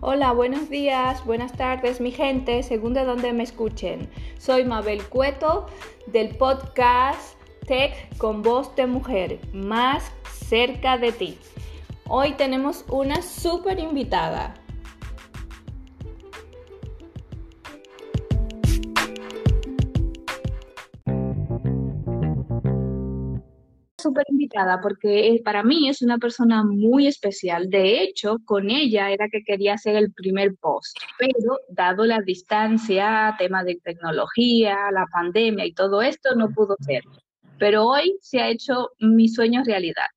Hola, buenos días, buenas tardes, mi gente, según de donde me escuchen. Soy Mabel Cueto del podcast Tech con voz de mujer, más cerca de ti. Hoy tenemos una súper invitada. Porque para mí es una persona muy especial. De hecho, con ella era que quería hacer el primer post, pero dado la distancia, tema de tecnología, la pandemia y todo esto, no pudo ser. Pero hoy se ha hecho mi sueño realidad.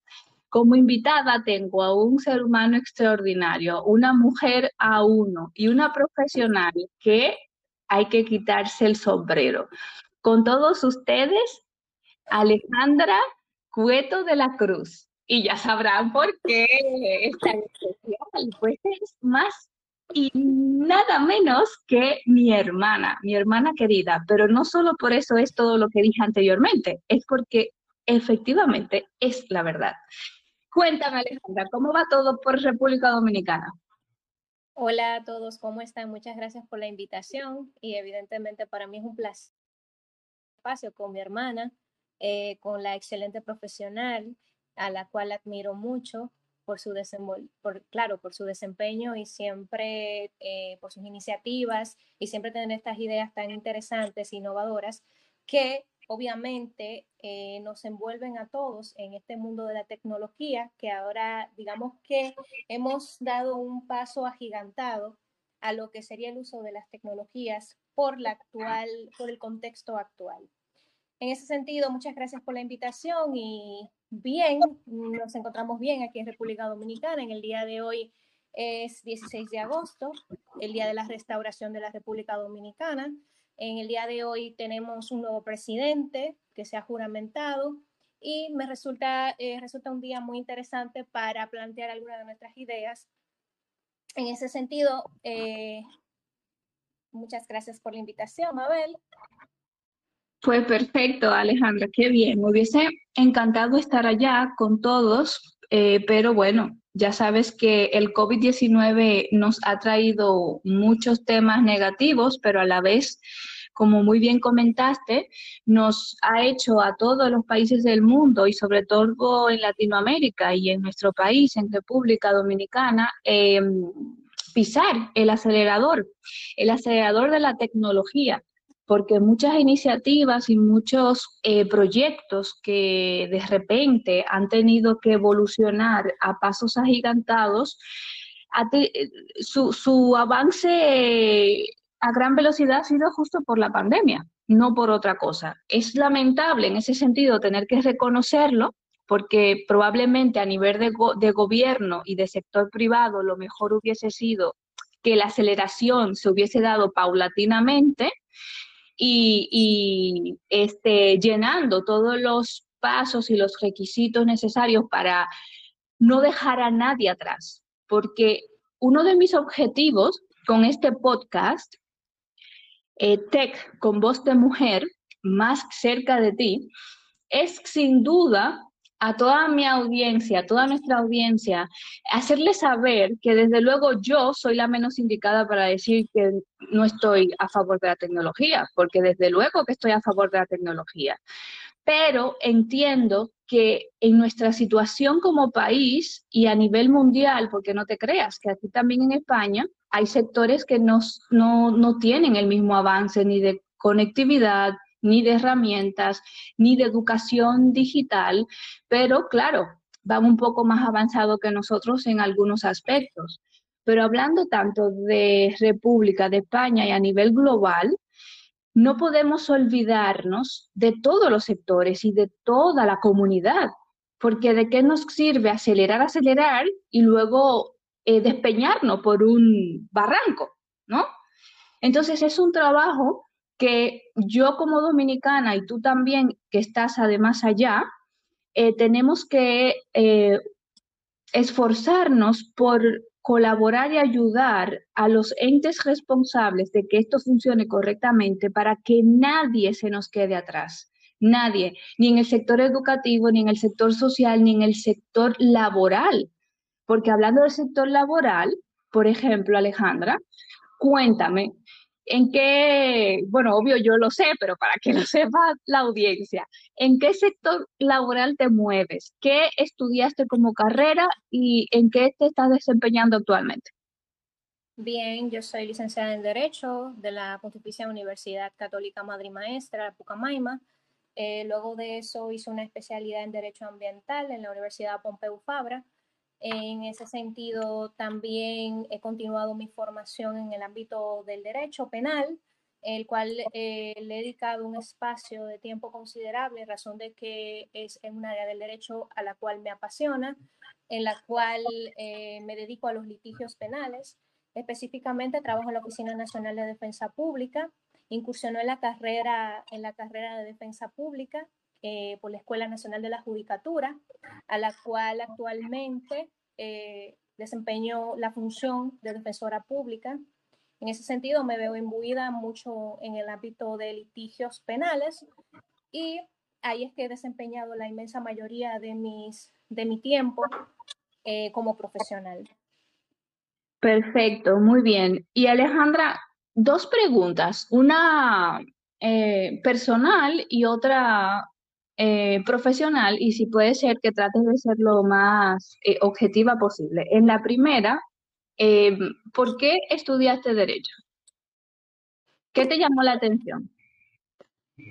Como invitada tengo a un ser humano extraordinario, una mujer a uno y una profesional que hay que quitarse el sombrero. Con todos ustedes, Alejandra Cueto de la Cruz. Y ya sabrán por qué es tan especial. Pues es más y nada menos que mi hermana, mi hermana querida. Pero no solo por eso es todo lo que dije anteriormente, es porque efectivamente es la verdad. Cuéntame, Alejandra, ¿cómo va todo por República Dominicana? Hola a todos, ¿cómo están? Muchas gracias por la invitación y evidentemente para mí es un placer espacio con mi hermana eh, con la excelente profesional a la cual admiro mucho por su, por, claro, por su desempeño y siempre eh, por sus iniciativas y siempre tener estas ideas tan interesantes e innovadoras que obviamente eh, nos envuelven a todos en este mundo de la tecnología que ahora digamos que hemos dado un paso agigantado a lo que sería el uso de las tecnologías por la actual por el contexto actual. En ese sentido, muchas gracias por la invitación y bien, nos encontramos bien aquí en República Dominicana. En el día de hoy es 16 de agosto, el día de la restauración de la República Dominicana. En el día de hoy tenemos un nuevo presidente que se ha juramentado y me resulta, eh, resulta un día muy interesante para plantear algunas de nuestras ideas. En ese sentido, eh, muchas gracias por la invitación, Mabel. Fue perfecto, Alejandra, qué bien. Me hubiese encantado estar allá con todos, eh, pero bueno, ya sabes que el COVID-19 nos ha traído muchos temas negativos, pero a la vez, como muy bien comentaste, nos ha hecho a todos los países del mundo y sobre todo en Latinoamérica y en nuestro país, en República Dominicana, em, pisar el acelerador, el acelerador de la tecnología porque muchas iniciativas y muchos eh, proyectos que de repente han tenido que evolucionar a pasos agigantados, su, su avance a gran velocidad ha sido justo por la pandemia, no por otra cosa. Es lamentable en ese sentido tener que reconocerlo, porque probablemente a nivel de, de, gobierno y de sector privado lo mejor hubiese sido que la aceleración se hubiese dado paulatinamente y, este, llenando todos los pasos y los requisitos necesarios para no dejar a nadie atrás. Porque uno de mis objetivos con este podcast, eh, Tech con voz de mujer, más cerca de ti, es sin duda a toda mi audiencia, a toda nuestra audiencia, hacerle saber que desde luego yo soy la menos indicada para decir que no estoy a favor de la tecnología, porque desde luego que estoy a favor de la tecnología. Pero entiendo que en nuestra situación como país y a nivel mundial, porque no te creas que aquí también en España hay sectores que no, no tienen el mismo avance ni de conectividad, ni de herramientas, ni de educación digital, pero claro, van un poco más avanzado que nosotros en algunos aspectos. Pero hablando tanto de República, de España y a nivel global, no podemos olvidarnos de todos los sectores y de toda la comunidad, porque de qué nos sirve acelerar, acelerar y luego eh, despeñarnos por un barranco, ¿no? Entonces es un trabajo que yo como dominicana y tú también que estás además allá, eh, tenemos que eh, esforzarnos por colaborar y ayudar a los entes responsables de que esto funcione correctamente para que nadie se nos quede atrás. Nadie, ni en el sector educativo, ni en el sector social, ni en el sector laboral. Porque hablando del sector laboral, por ejemplo, Alejandra, cuéntame, ¿en qué, bueno, obvio yo lo sé, pero para que lo sepa la audiencia, ¿en qué sector laboral te mueves? ¿Qué estudiaste como carrera y en qué te estás desempeñando actualmente? Bien, yo soy licenciada en Derecho de la Pontificia Universidad Católica Madre Maestra, Pucamaima. Eh, luego de eso hice una especialidad en Derecho Ambiental en la Universidad Pompeu Fabra. En ese sentido, también he continuado mi formación en el ámbito del derecho penal, el cual eh, le he dedicado un espacio de tiempo considerable, razón de que es en un área del derecho a la cual me apasiona, en la cual eh, me dedico a los litigios penales. Específicamente trabajo en la Oficina Nacional de Defensa Pública, incursionó en la carrera, en la carrera de Defensa Pública eh, por la Escuela Nacional de la Judicatura, a la cual actualmente eh, desempeño la función de defensora pública. En ese sentido, me veo imbuida mucho en el ámbito de litigios penales y ahí es que he desempeñado la inmensa mayoría de, mis, de mi tiempo eh, como profesional. Perfecto, muy bien. Y Alejandra, dos preguntas, una eh, personal y otra eh, profesional, y si puede ser que trates de ser lo más eh, objetiva posible. En la primera, ¿por qué estudiaste Derecho? ¿Qué te llamó la atención?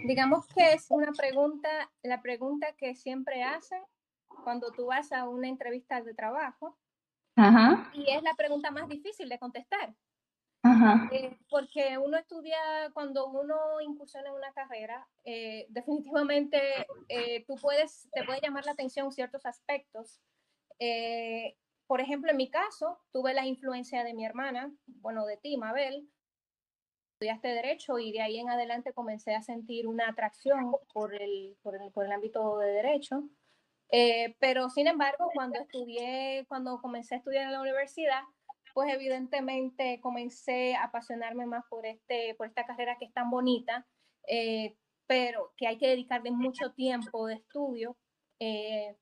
Digamos que es una pregunta, la pregunta que siempre hacen cuando tú vas a una entrevista de trabajo y es la pregunta más difícil de contestar. Eh, porque uno estudia, cuando uno incursiona en una carrera, eh, definitivamente eh, tú puedes, te puede llamar la atención ciertos aspectos. por ejemplo, en mi caso, tuve la influencia de mi hermana, bueno, de ti, Mabel, estudiaste Derecho y de ahí en adelante comencé a sentir una atracción por el, por el, por el ámbito de Derecho. Eh, pero sin embargo, cuando estudié, cuando comencé a estudiar en la universidad, pues evidentemente comencé a apasionarme más por, este, por esta carrera que es tan bonita, eh, pero que hay que dedicarle mucho tiempo de estudio. Eh,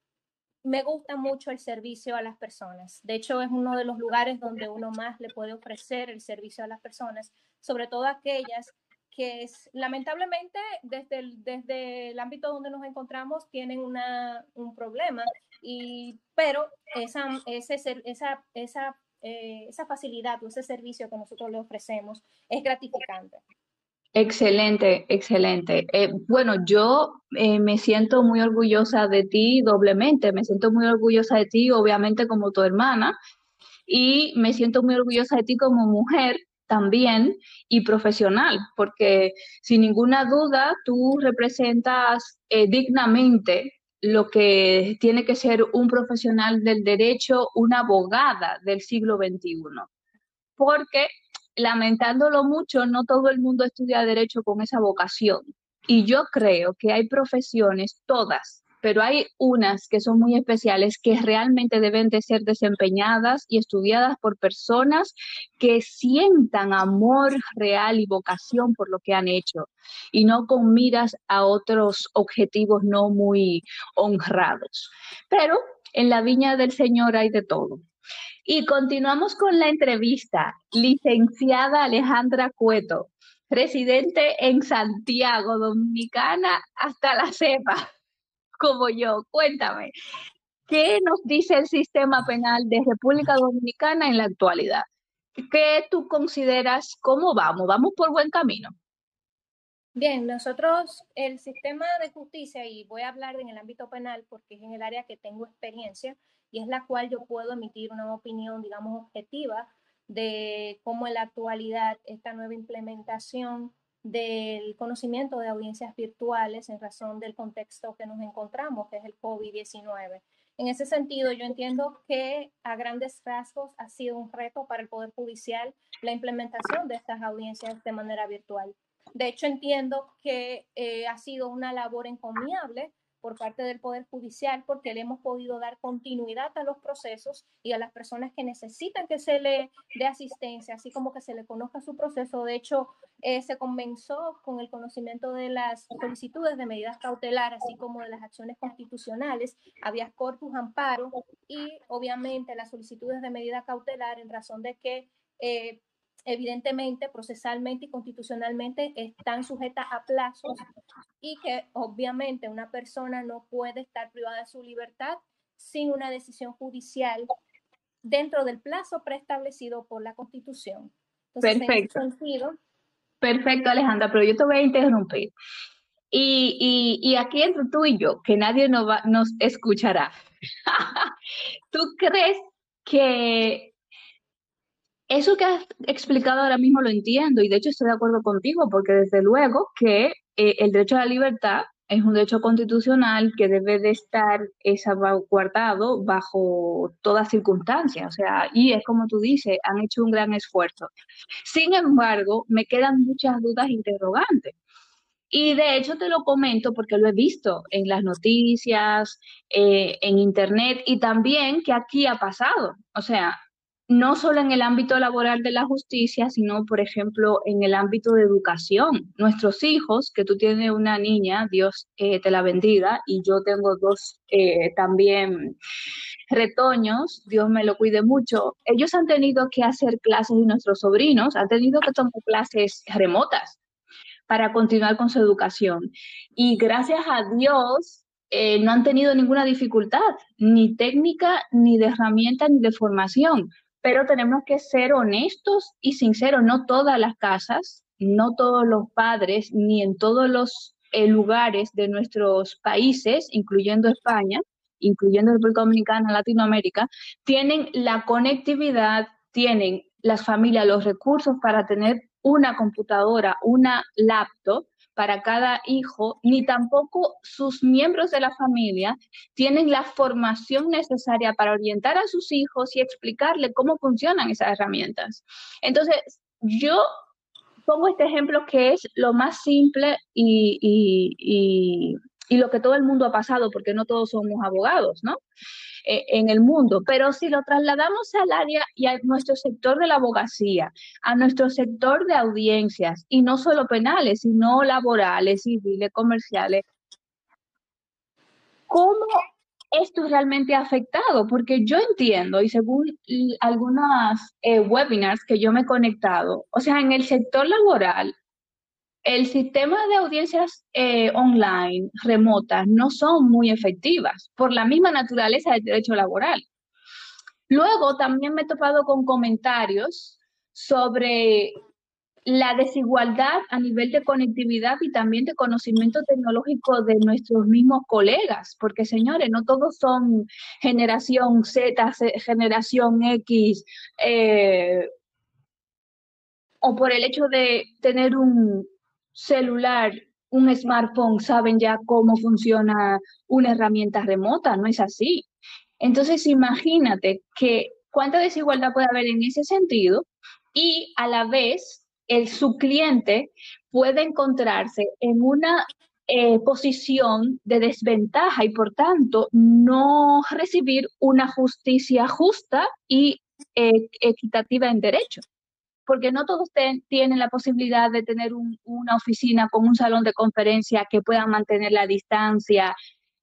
me gusta mucho el servicio a las personas. De hecho, es uno de los lugares donde uno más le puede ofrecer el servicio a las personas, sobre todo aquellas que es, lamentablemente desde el, desde el ámbito donde nos encontramos tienen una, un problema, y, pero esa, ese, esa, esa, eh, esa facilidad o ese servicio que nosotros le ofrecemos es gratificante. Excelente, excelente. Eh, bueno, yo eh, me siento muy orgullosa de ti doblemente, me siento muy orgullosa de ti, obviamente como tu hermana, y me siento muy orgullosa de ti como mujer también y profesional, porque sin ninguna duda tú representas dignamente lo que tiene que ser un profesional del derecho, una abogada del siglo XXI. Porque, lamentándolo mucho, no todo el mundo estudia derecho con esa vocación. Y yo creo que hay profesiones, todas, pero hay unas que son muy especiales que realmente deben de ser desempeñadas y estudiadas por personas que sientan amor real y vocación por lo que han hecho y no con miras a otros objetivos no muy honrados. Pero en la viña del Señor hay de todo. Y continuamos con la entrevista. Licenciada Alejandra Cueto, residente en Santiago, Dominicana, hasta la cepa como yo. Cuéntame, ¿qué nos dice el sistema penal de República Dominicana en la actualidad? ¿Qué tú consideras cómo vamos? ¿Vamos por buen camino? Bien, nosotros, el sistema de justicia, y voy a hablar en el ámbito penal porque es en el área que tengo experiencia y es la cual yo puedo emitir una opinión, digamos, objetiva de cómo en la actualidad esta nueva implementación del conocimiento de audiencias virtuales en razón del contexto que nos encontramos, que es el COVID-19. En ese sentido, yo entiendo que a grandes rasgos ha sido un reto para el Poder Judicial la implementación de estas audiencias de manera virtual. De hecho, entiendo que eh, ha sido una labor encomiable por parte del Poder Judicial porque le hemos podido dar continuidad a los procesos y a las personas que necesitan que se le dé asistencia, así como que se le conozca su proceso. De hecho, eh, se comenzó con el conocimiento de las solicitudes de medidas cautelares, así como de las acciones constitucionales, había corpus amparo y obviamente las solicitudes de medida cautelar en razón de que eh, evidentemente, procesalmente y constitucionalmente están sujetas a plazos y que obviamente una persona no puede estar privada de su libertad sin una decisión judicial dentro del plazo preestablecido por la Constitución. Perfecto. Perfecto, Alejandra, pero yo te voy a interrumpir. Y, y, aquí entre tú y yo, que nadie nos, va, nos escuchará. ¿Tú crees que eso que has explicado ahora mismo lo entiendo y de hecho estoy de acuerdo contigo porque desde luego que eh, el derecho a la libertad es un derecho constitucional que debe de estar salvaguardado bajo todas circunstancias. O sea, y es como tú dices, han hecho un gran esfuerzo. Sin embargo, me quedan muchas dudas interrogantes. Y de hecho te lo comento porque lo he visto en las noticias, eh, en internet y también que aquí ha pasado. O sea, no solo en el ámbito laboral de la justicia, sino, por ejemplo, en el ámbito de educación. Nuestros hijos, que tú tienes una niña, Dios eh, te la bendiga, y yo tengo dos eh, también retoños, Dios me lo cuide mucho, ellos han tenido que hacer clases y nuestros sobrinos han tenido que tomar clases remotas para continuar con su educación. Y gracias a Dios, eh, no han tenido ninguna dificultad, ni técnica, ni de herramienta, ni de formación pero tenemos que ser honestos y sinceros. No todas las casas, no todos los padres, ni en todos los eh, lugares de nuestros países, incluyendo España, incluyendo República Dominicana, Latinoamérica, tienen la conectividad, tienen las familias los recursos para tener una computadora, una laptop para cada hijo, ni tampoco sus miembros de la familia tienen la formación necesaria para orientar a sus hijos y explicarle cómo funcionan esas herramientas. Entonces, yo pongo este ejemplo que es lo más simple y, y, y lo que todo el mundo ha pasado, porque no todos somos abogados, ¿no? Eh, en el mundo. Pero si lo trasladamos al área y a nuestro sector de la abogacía, a nuestro sector de audiencias, y no solo penales, sino laborales, civiles, comerciales, ¿cómo esto realmente ha afectado? Porque yo entiendo, y según algunas eh, webinars que yo me he conectado, o sea, en el sector laboral, el sistema de audiencias eh, online remotas no son muy efectivas por la misma naturaleza del derecho laboral. Luego también me he topado con comentarios sobre la desigualdad a nivel de conectividad y también de conocimiento tecnológico de nuestros mismos colegas, porque señores, no todos son generación Z, generación X, eh, o por el hecho de tener un, celular, un smartphone, saben ya cómo funciona una herramienta remota, no es así. Entonces, imagínate que cuánta desigualdad puede haber en ese sentido y a la vez el, su cliente puede encontrarse en una eh, posición de desventaja y por tanto no recibir una justicia justa y eh, equitativa en derecho porque no todos tienen la posibilidad de tener una oficina con un salón de conferencia que puedan mantener la distancia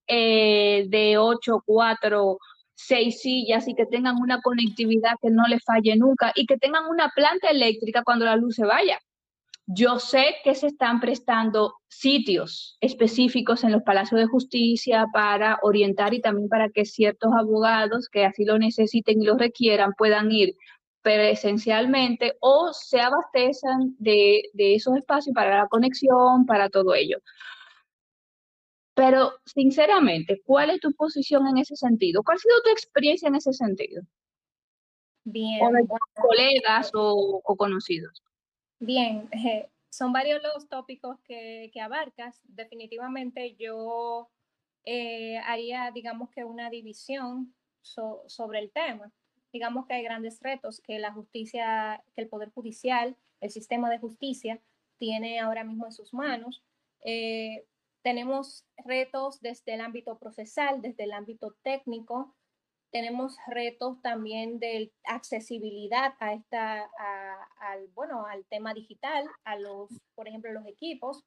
eh, de 8, 4, 6 sillas y que tengan una conectividad que no les falle nunca y que tengan una planta eléctrica cuando la luz se vaya. Yo sé que se están prestando sitios específicos en los palacios de justicia para orientar y también para que ciertos abogados que así lo necesiten y lo requieran puedan ir presencialmente o se abastecen de, esos espacios para la conexión, para todo ello. Pero, sinceramente, ¿cuál es tu posición en ese sentido? ¿Cuál ha sido tu experiencia en ese sentido? Bien. O colegas o, conocidos. Bien, eh, son varios los tópicos que, abarcas. Definitivamente yo eh, haría, digamos que una división sobre el tema digamos que hay grandes retos que la justicia, que el Poder Judicial, el sistema de justicia tiene ahora mismo en sus manos. Eh, Tenemos retos desde el ámbito procesal, desde el ámbito técnico. Tenemos retos también de accesibilidad a esta, al, bueno, al tema digital, a los, por ejemplo, los equipos.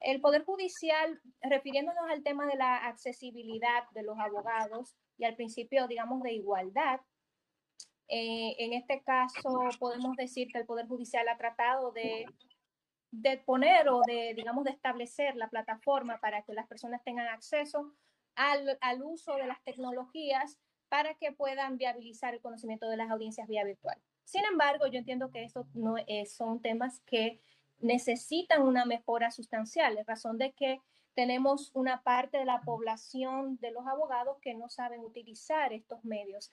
El Poder Judicial, refiriéndonos al tema de la accesibilidad de los abogados y al principio, digamos, de igualdad, eh, en este caso podemos decir que el Poder Judicial ha tratado de de poner o de, digamos, de establecer la plataforma para que las personas tengan acceso al, uso de las tecnologías para que puedan viabilizar el conocimiento de las audiencias vía virtual. Sin embargo, yo entiendo que estos no son temas que necesitan una mejora sustancial, en razón de que tenemos una parte de la población de los abogados que no saben utilizar estos medios.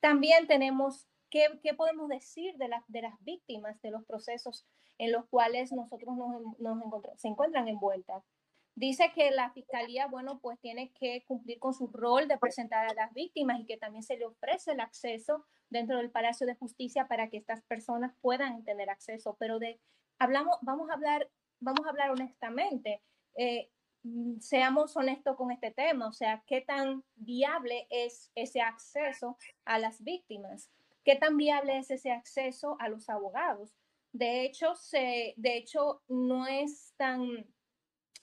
También tenemos ¿Qué, ¿qué, podemos decir de, de las víctimas de los procesos en los cuales nosotros nos, nos se encuentran envueltas? Dice que la fiscalía, bueno, pues tiene que cumplir con su rol de presentar a las víctimas y que también se le ofrece el acceso dentro del Palacio de Justicia para que estas personas puedan tener acceso. Pero de, hablamos, vamos a hablar, vamos a hablar honestamente. Eh, seamos honestos con este tema, o sea, qué tan viable es ese acceso a las víctimas. ¿Qué tan viable es ese acceso a los abogados? De hecho, se, de hecho no es tan,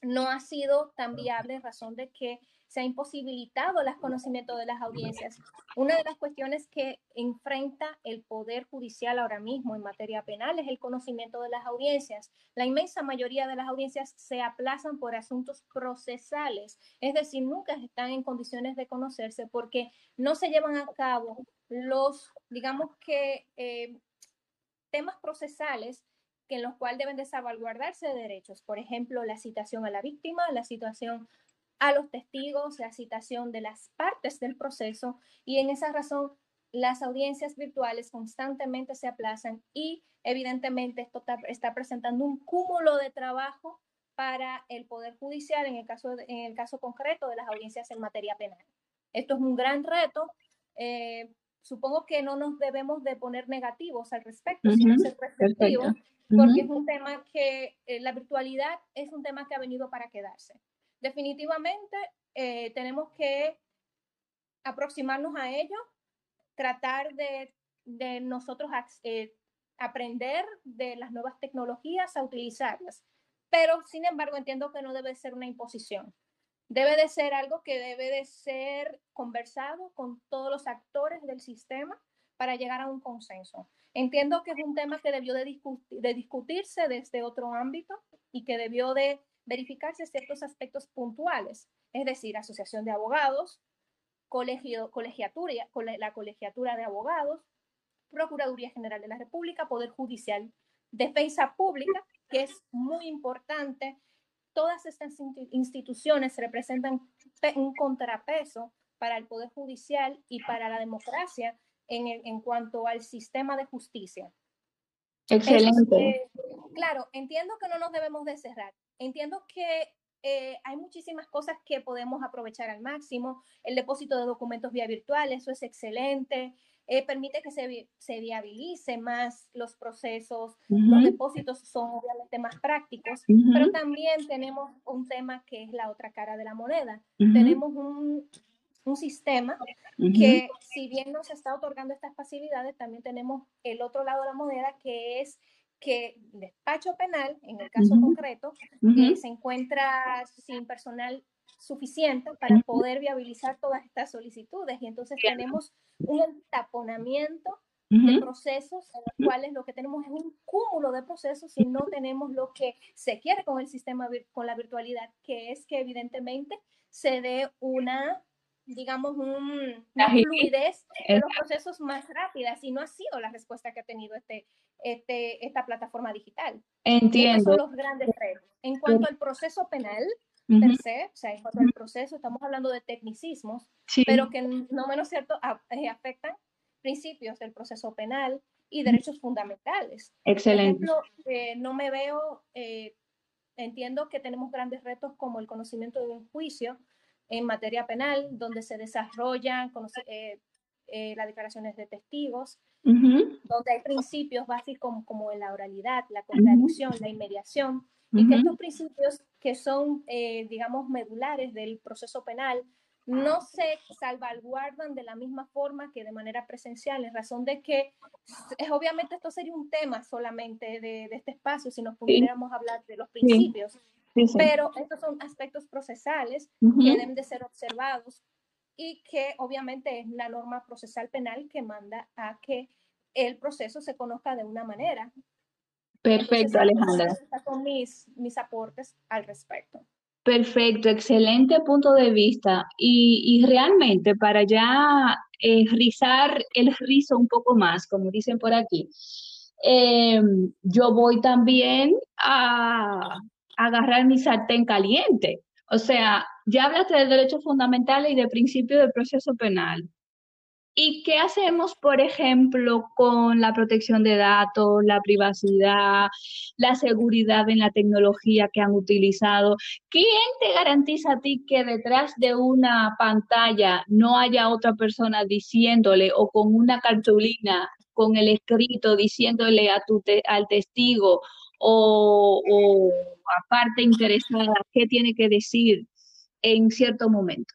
no ha sido tan viable en razón de que se ha imposibilitado el conocimiento de las audiencias. Una de las cuestiones que enfrenta el Poder Judicial ahora mismo en materia penal es el conocimiento de las audiencias. La inmensa mayoría de las audiencias se aplazan por asuntos procesales, es decir, nunca están en condiciones de conocerse porque no se llevan a cabo los, digamos que, eh, temas procesales en los cuales deben de salvaguardarse derechos. Por ejemplo, la citación a la víctima, la citación a los testigos, la citación de las partes del proceso y en esa razón las audiencias virtuales constantemente se aplazan y evidentemente esto está, presentando un cúmulo de trabajo para el Poder Judicial en el caso, en el caso concreto de las audiencias en materia penal. Esto es un gran reto. Eh, supongo que no nos debemos de poner negativos al respecto, sino ser receptivos, porque es un tema que eh, la virtualidad es un tema que ha venido para quedarse. Definitivamente eh, tenemos que aproximarnos a ello, tratar de, nosotros eh, aprender de las nuevas tecnologías, a utilizarlas. Pero, sin embargo, entiendo que no debe ser una imposición debe de ser algo que debe de ser conversado con todos los actores del sistema para llegar a un consenso. Entiendo que es un tema que debió de, discutirse desde otro ámbito y que debió de verificarse ciertos aspectos puntuales, es decir, asociación de abogados, colegio, colegiatura, la colegiatura de abogados, Procuraduría General de la República, Poder Judicial, Defensa Pública, que es muy importante todas estas instituciones representan un contrapeso para el Poder Judicial y para la democracia en, en cuanto al sistema de justicia. Excelente. claro, entiendo que no nos debemos de cerrar. Entiendo que eh, hay muchísimas cosas que podemos aprovechar al máximo. El depósito de documentos vía virtual, eso es excelente. Eh, permite que se, se, viabilice más los procesos, los depósitos son obviamente más prácticos, pero también tenemos un tema que es la otra cara de la moneda. Tenemos un, un sistema que si bien nos está otorgando estas facilidades, también tenemos el otro lado de la moneda que es que despacho penal, en el caso concreto, eh, se encuentra sin personal suficiente para poder viabilizar todas estas solicitudes. Y entonces tenemos un taponamiento de procesos en los cuales lo que tenemos es un cúmulo de procesos y no tenemos lo que se quiere con el sistema, con la virtualidad, que es que evidentemente se dé una digamos, un, una fluidez de los procesos más rápidas y no ha sido la respuesta que ha tenido este, este, esta plataforma digital. Entiendo. son los grandes retos. En cuanto al proceso penal, per se, o sea, en cuanto al proceso, estamos hablando de tecnicismos, pero que no menos cierto eh, afectan principios del proceso penal y derechos fundamentales. Excelente. Por ejemplo, eh, no me veo, eh, entiendo que tenemos grandes retos como el conocimiento de un juicio en materia penal, donde se desarrollan las declaraciones de testigos, donde hay principios básicos como, como la oralidad, la contradicción, la inmediación, y que estos principios que son, eh, digamos, medulares del proceso penal, no se salvaguardan de la misma forma que de manera presencial, en razón de que es, obviamente esto sería un tema solamente de, este espacio si nos pudiéramos hablar de los principios, pero estos son aspectos procesales que deben de ser observados y que obviamente es la norma procesal penal que manda a que el proceso se conozca de una manera. Perfecto, Alejandra. con mis, mis aportes al respecto. Perfecto, excelente punto de vista. Y, realmente para ya eh, rizar el rizo un poco más, como dicen por aquí, em, yo voy también a, agarrar mi sartén caliente. O sea, ya hablaste de derechos fundamentales y de principio del proceso penal. ¿Y qué hacemos, por ejemplo, con la protección de datos, la privacidad, la seguridad en la tecnología que han utilizado? ¿Quién te garantiza a ti que detrás de una pantalla no haya otra persona diciéndole o con una cartulina con el escrito diciéndole a tu al testigo o, o a parte interesada qué tiene que decir en cierto momento?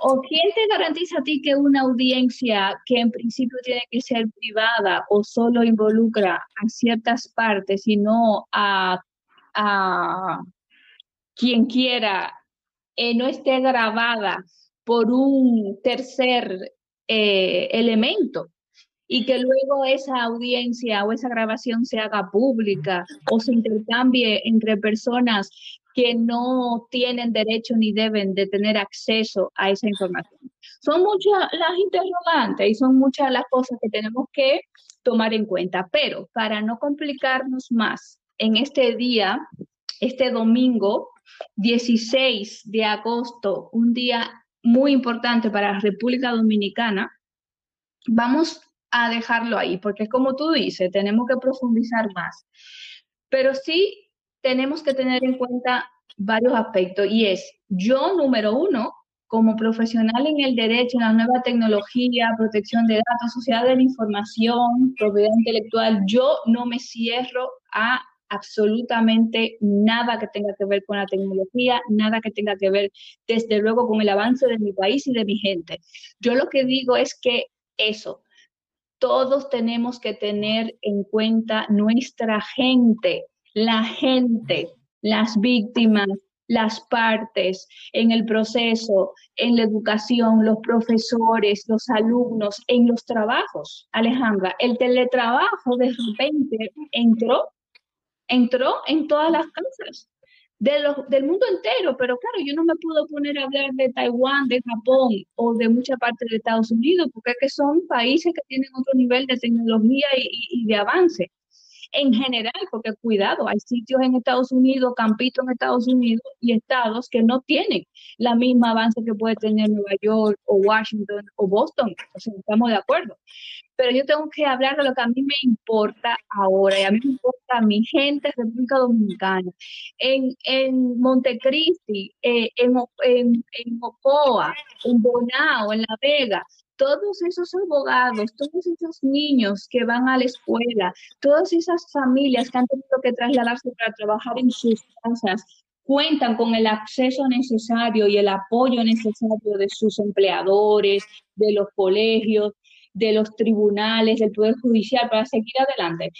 ¿O quién te garantiza a ti que una audiencia que en principio tiene que ser privada o solo involucra a ciertas partes y no a, quien quiera, eh, no esté grabada por un tercer eh, elemento? Y que luego esa audiencia o esa grabación se haga pública o se intercambie entre personas que no tienen derecho ni deben de tener acceso a esa información. Son muchas las interrogantes y son muchas las cosas que tenemos que tomar en cuenta, pero para no complicarnos más en este día, este domingo 16 de agosto, un día muy importante para la República Dominicana, vamos a dejarlo ahí, porque es como tú dices, tenemos que profundizar más. Pero sí tenemos que tener en cuenta varios aspectos y es, yo número uno, como profesional en el derecho, en la nueva tecnología, protección de datos, sociedad de la información, propiedad intelectual, yo no me cierro a absolutamente nada que tenga que ver con la tecnología, nada que tenga que ver, desde luego, con el avance de mi país y de mi gente. Yo lo que digo es que eso, todos tenemos que tener en cuenta nuestra gente, la gente, las víctimas, las partes en el proceso, en la educación, los profesores, los alumnos, en los trabajos. Alejandra, el teletrabajo de repente entró, entró en todas las casas de los, del mundo entero, pero claro, yo no me puedo poner a hablar de Taiwán, de Japón o de mucha parte de Estados Unidos, porque es que son países que tienen otro nivel de tecnología y de avance en general, porque cuidado, hay sitios en Estados Unidos, campitos en Estados Unidos y estados que no tienen la misma avance que puede tener Nueva York o Washington o Boston, o sea, estamos de acuerdo. Pero yo tengo que hablar de lo que a mí me importa ahora, y a mí me importa a mi gente República Dominicana, en, en Montecristi, eh, en, en, en Ocoa, en Bonao, en La Vega, todos esos abogados, todos esos niños que van a la escuela, todas esas familias que han tenido que trasladarse para trabajar en sus casas, cuentan con el acceso necesario y el apoyo necesario de sus empleadores, de los colegios, de los tribunales, del Poder Judicial para seguir adelante,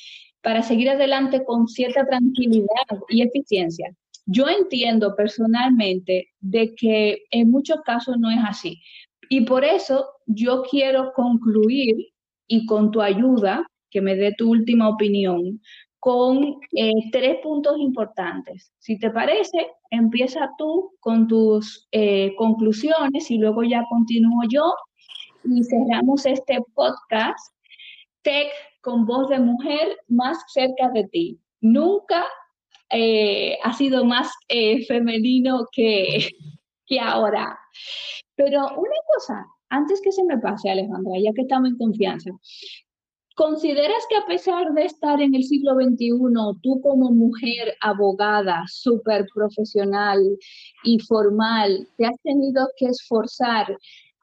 para seguir adelante con cierta tranquilidad y eficiencia. Yo entiendo personalmente de que en muchos casos no es así, y por eso yo quiero concluir y con tu ayuda, que me dé tu última opinión, con eh, tres puntos importantes. Si te parece, empieza tú con tus eh, conclusiones y luego ya continúo yo y cerramos este podcast Tech con voz de mujer más cerca de ti. Nunca eh, ha sido más femenino que, que ahora. Pero una cosa, antes que se me pase, Alejandra, ya que estamos en confianza, ¿consideras que a pesar de estar en el siglo XXI, tú como mujer abogada, súper profesional y formal, te has tenido que esforzar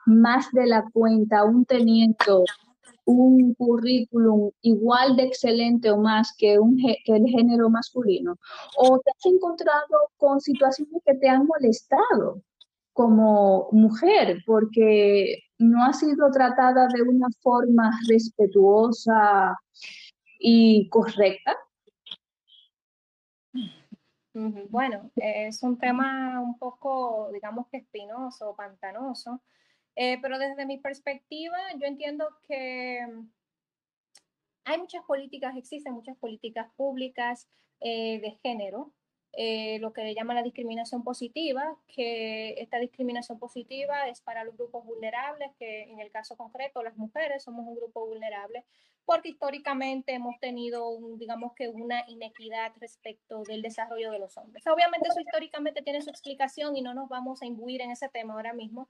más de la cuenta, aún teniendo un currículum igual de excelente o más que, un, que el género masculino? ¿O te has encontrado con situaciones que te han molestado como mujer porque no has sido tratada de una forma respetuosa y correcta? Bueno, es un tema un poco, digamos que espinoso, pantanoso, eh, pero desde mi perspectiva yo entiendo que hay muchas políticas, existen muchas políticas públicas eh, de género, eh, lo que le la discriminación positiva, que esta discriminación positiva es para los grupos vulnerables, que en el caso concreto las mujeres somos un grupo vulnerable, porque históricamente hemos tenido, un, digamos que una inequidad respecto del desarrollo de los hombres. Obviamente eso históricamente tiene su explicación y no nos vamos a imbuir en ese tema ahora mismo,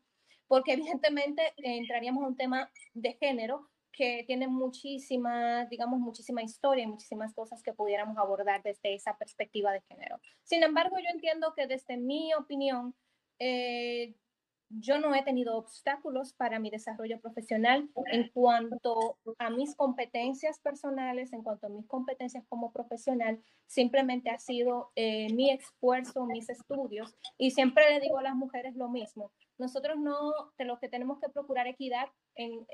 porque evidentemente entraríamos a un tema de género, que tiene muchísima, digamos, muchísima historia y muchísimas cosas que pudiéramos abordar desde esa perspectiva de género. Sin embargo, yo entiendo que desde mi opinión, eh, yo no he tenido obstáculos para mi desarrollo profesional en cuanto a mis competencias personales, en cuanto a mis competencias como profesional, simplemente ha sido eh, mi esfuerzo, mis estudios, y siempre le digo a las mujeres lo mismo, nosotros no, de lo que tenemos que procurar equidad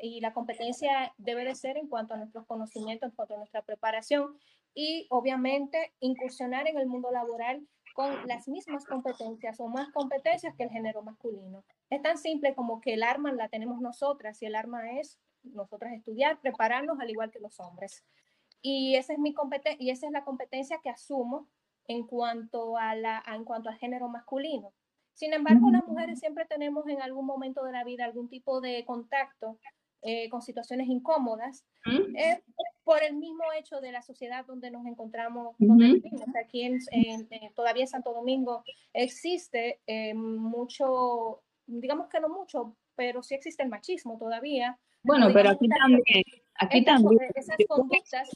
y la competencia debe de ser en cuanto a nuestros conocimientos, en cuanto a nuestra preparación y obviamente incursionar en el mundo laboral con las mismas competencias o más competencias que el género masculino. Es tan simple como que el arma la tenemos nosotras y el arma es nosotras estudiar, prepararnos al igual que los hombres. Y esa es mi y esa es la competencia que asumo en cuanto a la en cuanto al género masculino. Sin embargo, las mujeres siempre tenemos en algún momento de la vida algún tipo de contacto eh, con situaciones incómodas eh, por el mismo hecho de la sociedad donde nos encontramos, Aquí en, todavía en Santo Domingo existe eh, mucho, digamos que no mucho, pero sí existe el machismo todavía. Bueno, pero aquí también, aquí también. Esas conductas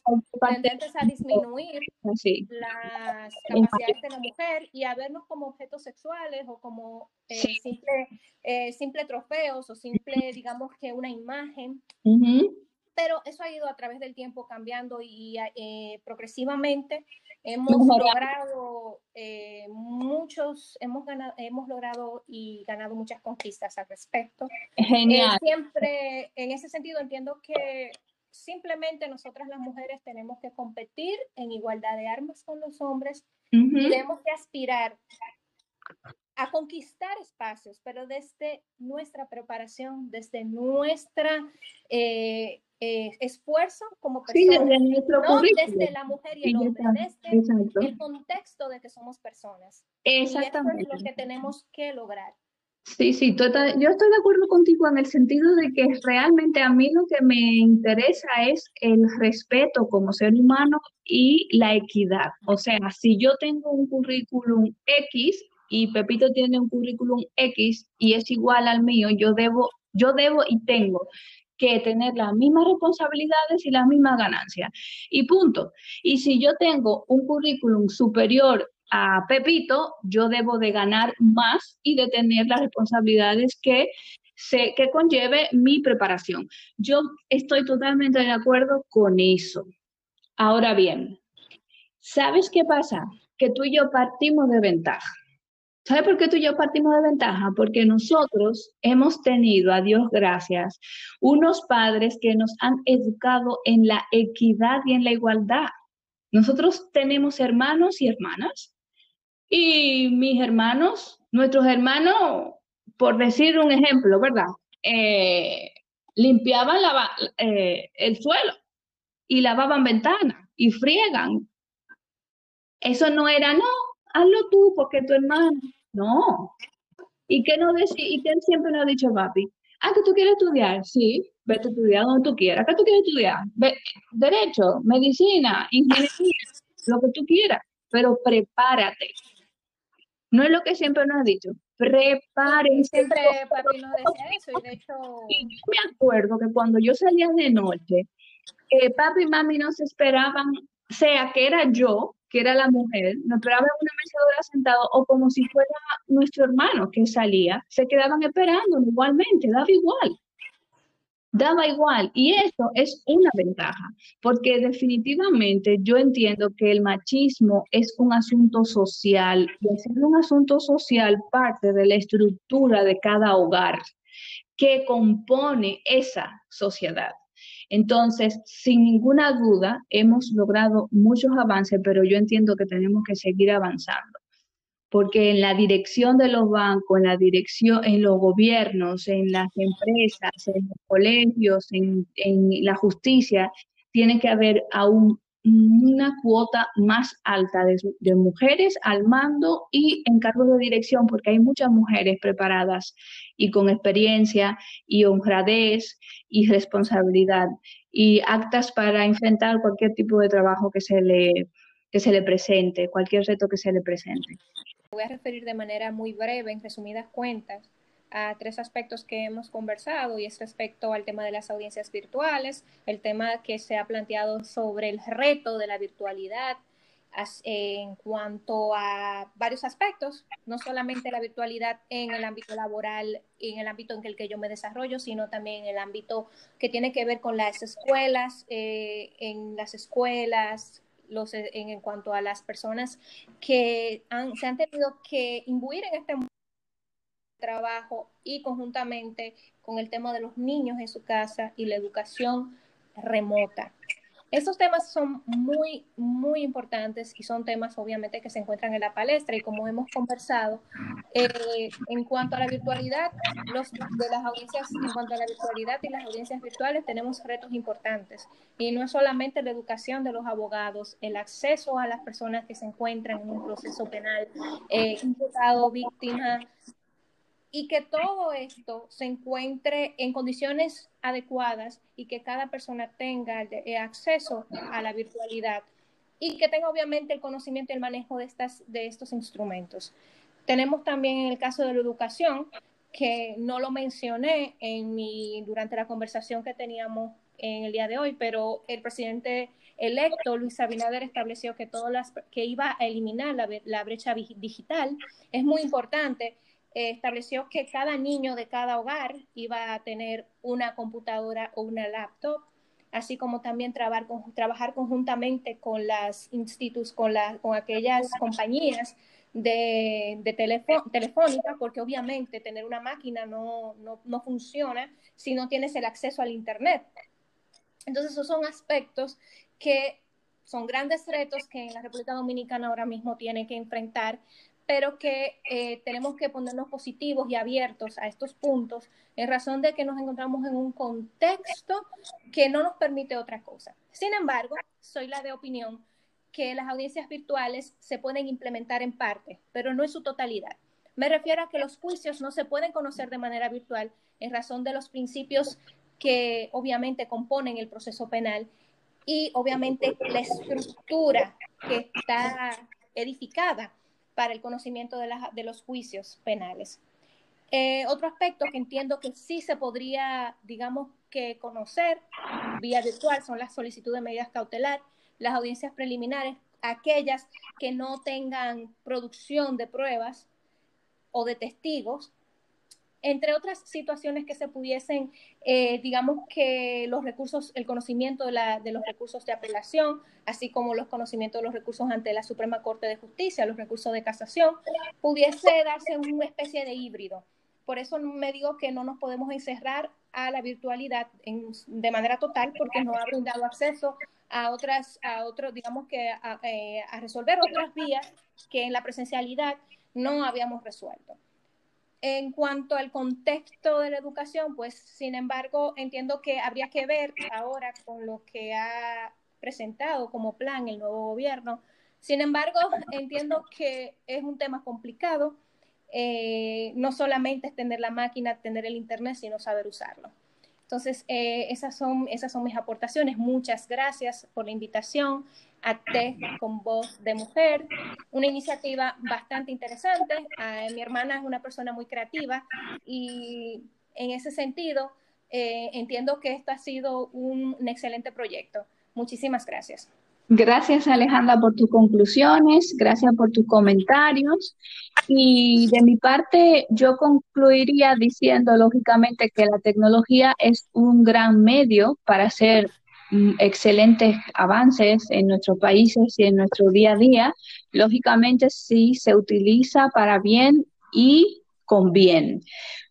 tendentes a disminuir ah, las capacidades de la mujer y a vernos como objetos sexuales o como eh, simple, eh, simple trofeos o simple, digamos que una imagen pero eso ha ido a través del tiempo cambiando y eh, progresivamente hemos logrado eh, muchos, hemos ganado, hemos logrado y ganado muchas conquistas al respecto. Genial. Eh, siempre, en ese sentido, entiendo que simplemente nosotras las mujeres tenemos que competir en igualdad de armas con los hombres y tenemos que aspirar a conquistar espacios, pero desde nuestra preparación, desde nuestra eh, esfuerzo como persona, no desde la mujer y el hombre, desde el contexto de que somos personas. Exactamente. Y eso es lo que tenemos que lograr. Sí, sí, tota, yo estoy de acuerdo contigo en el sentido de que realmente a mí lo que me interesa es el respeto como ser humano y la equidad. O sea, si yo tengo un currículum X y Pepito tiene un currículum X y es igual al mío, yo debo, yo debo y tengo que tener las mismas responsabilidades y las mismas ganancias. Y punto. Y si yo tengo un currículum superior a Pepito, yo debo de ganar más y de tener las responsabilidades que se, que conlleve mi preparación. Yo estoy totalmente de acuerdo con eso. Ahora bien, ¿sabes qué pasa? Que tú y yo partimos de ventaja. ¿Sabe por qué tú y yo partimos de ventaja? Porque nosotros hemos tenido, a Dios gracias, unos padres que nos han educado en la equidad y en la igualdad. Nosotros tenemos hermanos y hermanas. Y mis hermanos, nuestros hermanos, por decir un ejemplo, ¿verdad? Eh, limpiaban eh, el suelo y lavaban ventanas y friegan. Eso no era, no, hazlo tú porque tu hermano. No. ¿Y qué, no ¿Y qué siempre nos ha dicho papi? Ah, que tú quieres estudiar. Sí, vete a estudiar donde tú quieras. ¿Qué tú quieres estudiar? derecho, medicina, ingeniería, lo que tú quieras. Pero prepárate. No es lo que siempre nos ha dicho. Prepárense. Siempre papi nos decía eso y de hecho... yo me acuerdo que cuando yo salía de noche, eh, papi y mami nos esperaban, sea que era yo que era la mujer, nos esperaba en una mecedora sentado o como si fuera nuestro hermano que salía, se quedaban esperando igualmente, daba igual. Daba igual. Y eso es una ventaja, porque definitivamente yo entiendo que el machismo es un asunto social y es un asunto social parte de la estructura de cada hogar que compone esa sociedad. Entonces, sin ninguna duda, hemos logrado muchos avances, pero yo entiendo que tenemos que seguir avanzando porque en la dirección de los bancos, en la dirección, en los gobiernos, en las empresas, en los colegios, en, la justicia, tiene que haber aún una cuota más alta de, de, mujeres al mando y en cargos de dirección, porque hay muchas mujeres preparadas y con experiencia y honradez y responsabilidad y actas para enfrentar cualquier tipo de trabajo que se le, que se le presente, cualquier reto que se le presente voy a referir de manera muy breve, en resumidas cuentas, a tres aspectos que hemos conversado y es respecto al tema de las audiencias virtuales, el tema que se ha planteado sobre el reto de la virtualidad en cuanto a varios aspectos, no solamente la virtualidad en el ámbito laboral en el ámbito en el que yo me desarrollo, sino también en el ámbito que tiene que ver con las escuelas, eh, en las escuelas, los, eh, en, cuanto a las personas que se han tenido que imbuir en este trabajo y conjuntamente con el tema de los niños en su casa y la educación remota. Estos temas son muy, muy importantes y son temas obviamente que se encuentran en la palestra y como hemos conversado, eh, en cuanto a la virtualidad, los, de las audiencias, en cuanto a la virtualidad y las audiencias virtuales, tenemos retos importantes. Y no es solamente la educación de los abogados, el acceso a las personas que se encuentran en un proceso penal, eh, imputado, víctima, y que todo esto se encuentre en condiciones adecuadas y que cada persona tenga eh, acceso a la virtualidad y que tenga obviamente el conocimiento y el manejo de, estas, de estos instrumentos. Tenemos también en el caso de la educación, que no lo mencioné en mi, durante la conversación que teníamos en el día de hoy, pero el presidente electo, Luis Abinader, estableció que, todas las, que iba a eliminar la, la brecha digital. Es muy importante eh, estableció que cada niño de cada hogar iba a tener una computadora o una laptop, así como también trabajar, conjuntamente con las institutos, con, con aquellas compañías de, de telefónica, porque obviamente tener una máquina no, no, no funciona si no tienes el acceso al Internet. Entonces, esos son aspectos que son grandes retos que en la República Dominicana ahora mismo tiene que enfrentar pero que eh, tenemos que ponernos positivos y abiertos a estos puntos en razón de que nos encontramos en un contexto que no nos permite otra cosa. Sin embargo, soy la de opinión que las audiencias virtuales se pueden implementar en parte, pero no en su totalidad. Me refiero a que los juicios no se pueden conocer de manera virtual en razón de los principios que obviamente componen el proceso penal y obviamente la estructura que está edificada para el conocimiento de, los juicios penales. Eh, otro aspecto que entiendo que sí se podría, digamos, que conocer vía virtual son las solicitudes de medidas cautelar, las audiencias preliminares, aquellas que no tengan producción de pruebas o de testigos, entre otras situaciones que se pudiesen, eh, digamos que los recursos, el conocimiento de, los recursos de apelación, así como los conocimientos de los recursos ante la Suprema Corte de Justicia, los recursos de casación, pudiese darse una especie de híbrido. Por eso me digo que no nos podemos encerrar a la virtualidad de manera total porque no ha brindado acceso a otras, a otros, digamos que a eh, resolver otras vías que en la presencialidad no habíamos resuelto. En cuanto al contexto de la educación, pues sin embargo entiendo que habría que ver ahora con lo que ha presentado como plan el nuevo gobierno. Sin embargo, entiendo que es un tema complicado. Eh, no solamente es tener la máquina, tener el Internet, sino saber usarlo. Entonces, eh, esas, son, esas son mis aportaciones. Muchas gracias por la invitación a Té con voz de mujer, una iniciativa bastante interesante. Ah, mi hermana es una persona muy creativa y en ese sentido eh, entiendo que esto ha sido un, excelente proyecto. Muchísimas gracias. Gracias Alejandra por tus conclusiones, gracias por tus comentarios. Y de mi parte, yo concluiría diciendo lógicamente que la tecnología es un gran medio para hacer excelentes avances en nuestros países y en nuestro día a día. Lógicamente, si se utiliza para bien y con bien.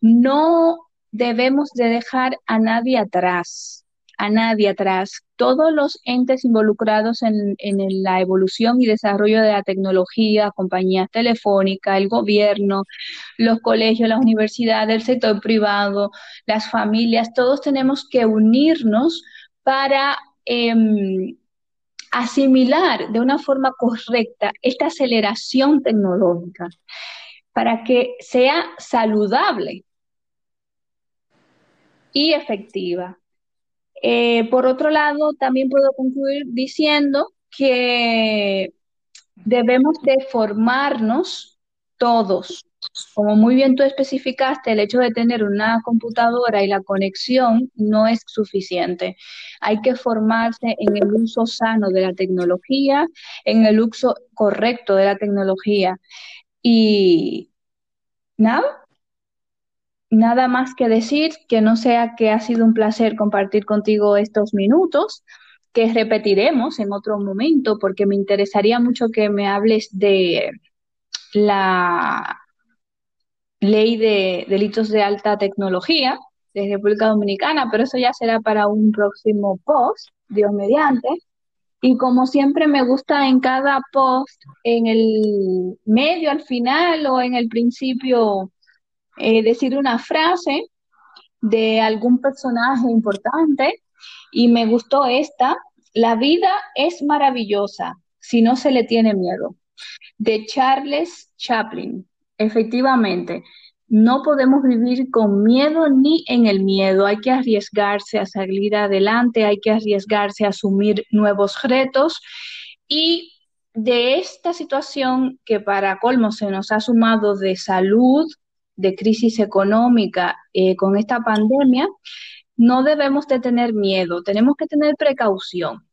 No debemos de dejar a nadie atrás a nadie atrás. Todos los entes involucrados en, la evolución y desarrollo de la tecnología, compañías telefónicas, el gobierno, los colegios, las universidades, el sector privado, las familias, todos tenemos que unirnos para em, asimilar de una forma correcta esta aceleración tecnológica para que sea saludable y efectiva. Eh, por otro lado, también puedo concluir diciendo que debemos de formarnos todos. Como muy bien tú especificaste, el hecho de tener una computadora y la conexión no es suficiente. Hay que formarse en el uso sano de la tecnología, en el uso correcto de la tecnología. Y nada, nada más que decir que no sea que ha sido un placer compartir contigo estos minutos, que repetiremos en otro momento, porque me interesaría mucho que me hables de la ley de delitos de alta tecnología de República Dominicana, pero eso ya será para un próximo post, Dios mediante. Y como siempre me gusta en cada post, en el medio, al final o en el principio, eh, decir una frase de algún personaje importante y me gustó esta. La vida es maravillosa si no se le tiene miedo. De Charles Chaplin. Efectivamente, no podemos vivir con miedo ni en el miedo. Hay que arriesgarse a salir adelante, hay que arriesgarse a asumir nuevos retos. Y de esta situación que para colmo se nos ha sumado de salud, de crisis económica eh, con esta pandemia, no debemos de tener miedo, tenemos que tener precaución,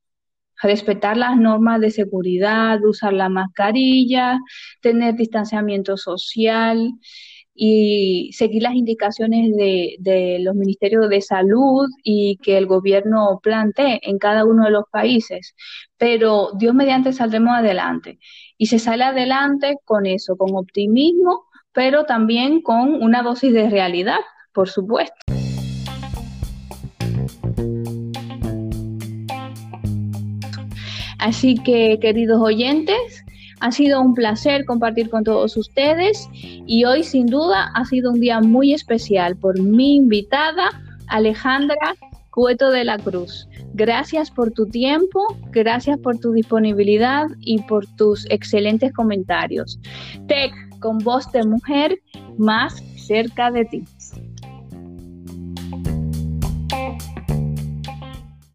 respetar las normas de seguridad, usar la mascarilla, tener distanciamiento social y seguir las indicaciones de, de, los ministerios de salud y que el gobierno plantee en cada uno de los países. Pero Dios mediante saldremos adelante. Y se sale adelante con eso, con optimismo pero también con una dosis de realidad, por supuesto. Así que, queridos oyentes, ha sido un placer compartir con todos ustedes y hoy sin duda ha sido un día muy especial por mi invitada Alejandra Cueto de la Cruz. Gracias por tu tiempo, gracias por tu disponibilidad y por tus excelentes comentarios. Tech, con voz de mujer más cerca de ti.